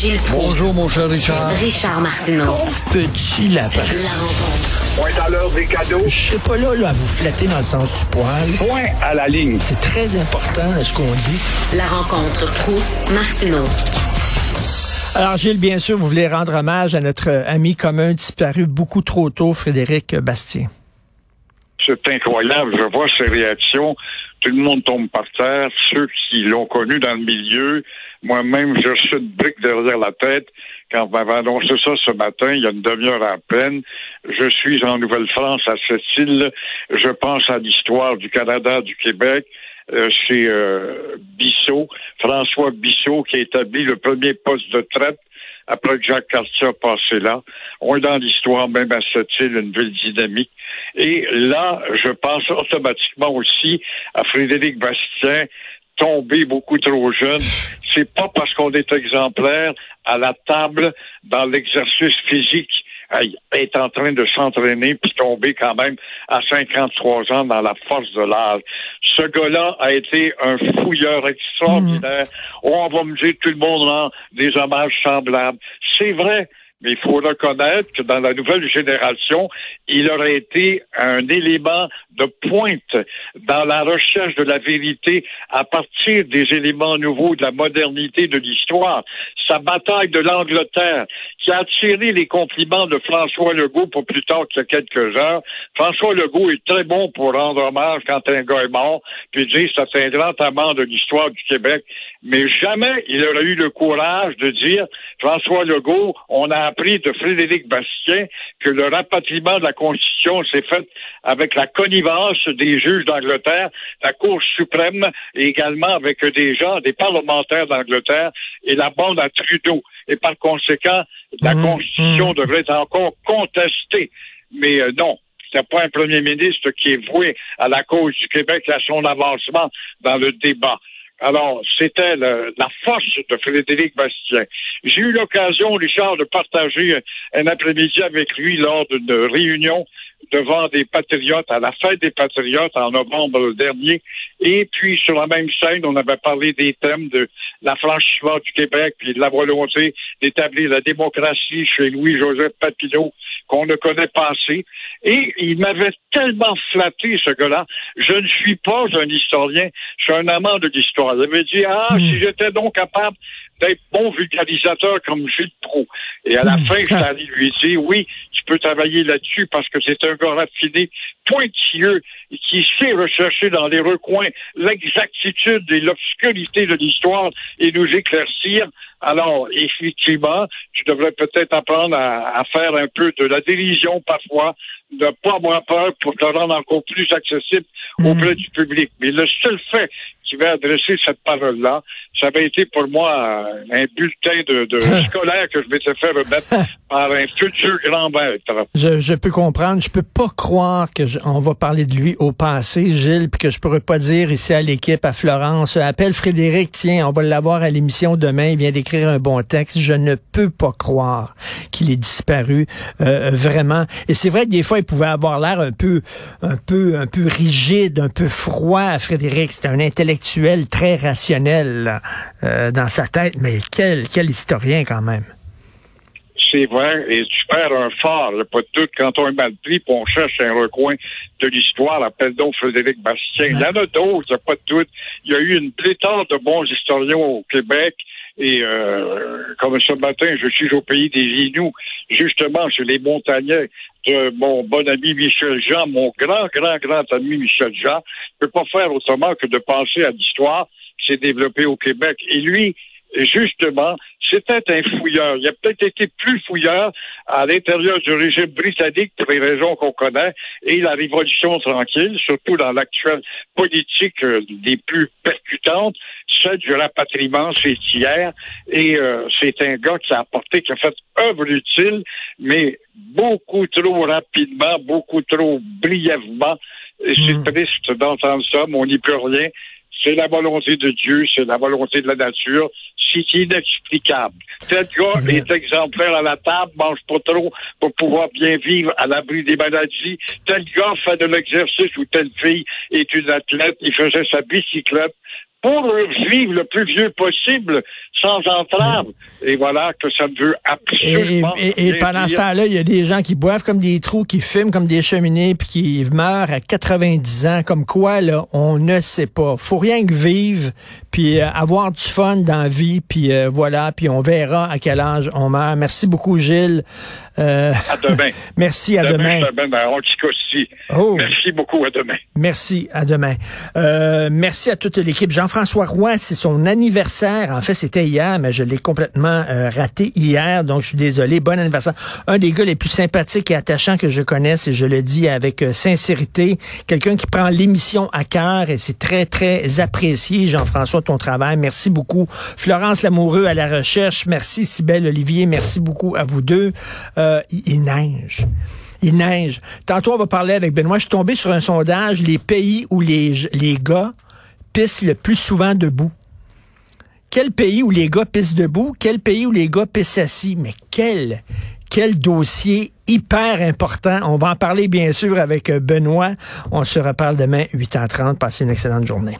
Gilles Proulx. Bonjour, mon cher Richard. Richard Martineau. Petit lapin. La rencontre. Point à l'heure des cadeaux. Je serai pas là, là à vous flatter dans le sens du poil. Point à la ligne. C'est très important ce qu'on dit. La rencontre Proulx-Martineau. Alors, Gilles, bien sûr, vous voulez rendre hommage à notre ami commun disparu beaucoup trop tôt, Frédéric Bastien. C'est incroyable. Je vois ces réactions. Tout le monde tombe par terre. Ceux qui l'ont connu dans le milieu, moi-même, je suis une brique derrière la tête. Quand on m'avait annoncé ça ce matin, il y a une demi-heure à peine, je suis en Nouvelle-France, à cette île. Je pense à l'histoire du Canada, du Québec. Euh, chez euh, Bissot, François Bissot, qui a établi le premier poste de traite après que Jacques Cartier a passé là. On est dans l'histoire, même à cette île, une ville dynamique. Et là, je pense automatiquement aussi à Frédéric Bastien, tombé beaucoup trop jeune. C'est pas parce qu'on est exemplaire à la table dans l'exercice physique est en train de s'entraîner puis tomber quand même à 53 ans dans la force de l'âge. Ce gars-là a été un fouilleur extraordinaire. Oh, on va me dire tout le monde rend des hommages semblables. C'est vrai. Mais il faut reconnaître que dans la nouvelle génération, il aurait été un élément de pointe dans la recherche de la vérité à partir des éléments nouveaux de la modernité de l'histoire. Sa bataille de l'Angleterre, qui a attiré les compliments de François Legault pour plus tard qu'il y a quelques heures. François Legault est très bon pour rendre hommage quand un gars est mort, puis dire c'est un grand amant de l'histoire du Québec. Mais jamais il aurait eu le courage de dire, François Legault, on a appris de Frédéric Bastien que le rapatriement de la Constitution s'est fait avec la connivence des juges d'Angleterre, la Cour suprême, et également avec des gens, des parlementaires d'Angleterre et la bande à Trudeau. Et par conséquent, la Mmh, Constitution mmh. devrait être encore contestée. Mais euh, non, c'est pas un premier ministre qui est voué à la cause du Québec et à son avancement dans le débat. Alors, c'était la force de Frédéric Bastien. J'ai eu l'occasion, Richard, de partager un après-midi avec lui lors d'une réunion devant des patriotes, à la fête des patriotes en novembre dernier. Et puis, sur la même scène, on avait parlé des thèmes de l'affranchissement du Québec, puis de la volonté d'établir la démocratie chez Louis-Joseph Papineau, qu'on ne connaît pas assez. Et il m'avait tellement flatté, ce gars-là. Je ne suis pas un historien, je suis un amant de l'histoire. Il avait dit, ah, si j'étais donc capable d'être bon vulgarisateur comme Gilles Proulx. Et à la fin, allé lui dire, oui, tu peux travailler là-dessus parce que c'est un gars raffiné, pointilleux, et qui sait rechercher dans les recoins l'exactitude et l'obscurité de l'histoire et nous éclaircir. Alors, effectivement, tu devrais peut-être apprendre à, à faire un peu de la dérision parfois, de ne pas avoir peur pour te rendre encore plus accessible auprès du public. Mais le seul fait qui va adresser cette parole-là, ça avait été pour moi euh, un bulletin de, de scolaire que je m'étais fait remettre par un futur grand maître. Je, je peux comprendre. Je peux pas croire que je- on va parler de lui au passé, Gilles, puis que je pourrais pas dire ici à l'équipe, à Florence, appelle Frédéric, tiens, on va l'avoir à l'émission demain, il vient d'écrire un bon texte. Je ne peux pas croire qu'il est disparu, euh, vraiment. Et c'est vrai que des fois, il pouvait avoir l'air un peu, un peu, un peu rigide, un peu froid, Frédéric. C'était un intellectuel très rationnel euh, dans sa tête, mais quel, quel historien quand même. C'est vrai, et tu perds un phare, pas de doute, quand on est mal pris, on cherche un recoin de l'histoire, appelle donc Frédéric Bastien. Il y en a d'autres, pas de doute. Il y a eu une pléthore de bons historiens au Québec, et euh, comme ce matin, je suis au pays des Inuits, justement chez les montagnais mon bon ami Michel Jean, mon grand, grand, grand ami Michel Jean. Je peux pas faire autrement que de penser à l'histoire qui s'est développée au Québec. Et lui, justement, c'était un fouilleur. Il a peut-être été plus fouilleur à l'intérieur du régime britannique pour les raisons qu'on connaît et la révolution tranquille, surtout dans l'actuelle politique euh, des plus percutantes, du rapatriement, c'est hier. Et euh, c'est un gars qui a apporté, qui a fait œuvre utile, mais beaucoup trop rapidement, beaucoup trop brièvement. Et c'est Mm. triste d'entendre ça, mais on n'y peut rien. C'est la volonté de Dieu, c'est la volonté de la nature, c'est inexplicable. Tel gars est exemplaire à la table, mange pas trop pour pouvoir bien vivre à l'abri des maladies. Tel gars fait de l'exercice ou telle fille est une athlète, il faisait sa bicyclette pour vivre le plus vieux possible sans entrave. Et voilà que ça ne veut absolument Et, et, et pendant ce temps-là, il y a des gens qui boivent comme des trous, qui fument comme des cheminées, puis qui meurent à 90 ans. Comme quoi, là, on ne sait pas. Faut rien que vivre, puis euh, avoir du fun dans la vie, puis euh, voilà, puis on verra à quel âge on meurt. Merci beaucoup, Gilles. Euh, à demain. merci, à demain. demain. Oh. Merci beaucoup, à demain. Merci, à demain. merci à toute l'équipe. Jean-François Roy, c'est son anniversaire. En fait, c'était hier, mais je l'ai complètement euh, raté hier, donc je suis désolé. Bon anniversaire. Un des gars les plus sympathiques et attachants que je connaisse, et je le dis avec euh, sincérité, quelqu'un qui prend l'émission à cœur et c'est très, très apprécié. Jean-François, ton travail. Merci beaucoup. Florence Lamoureux à la recherche. Merci, Sybelle Olivier. Merci beaucoup à vous deux. Euh, il neige. Il neige. Tantôt, on va parler avec Benoît. Je suis tombé sur un sondage, les pays où les, les gars pissent le plus souvent debout. Quel pays où les gars pissent debout? Quel pays où les gars pissent assis? Mais quel, quel dossier hyper important. On va en parler bien sûr avec euh, Benoît. On se reparle demain 8h30. Passez une excellente journée.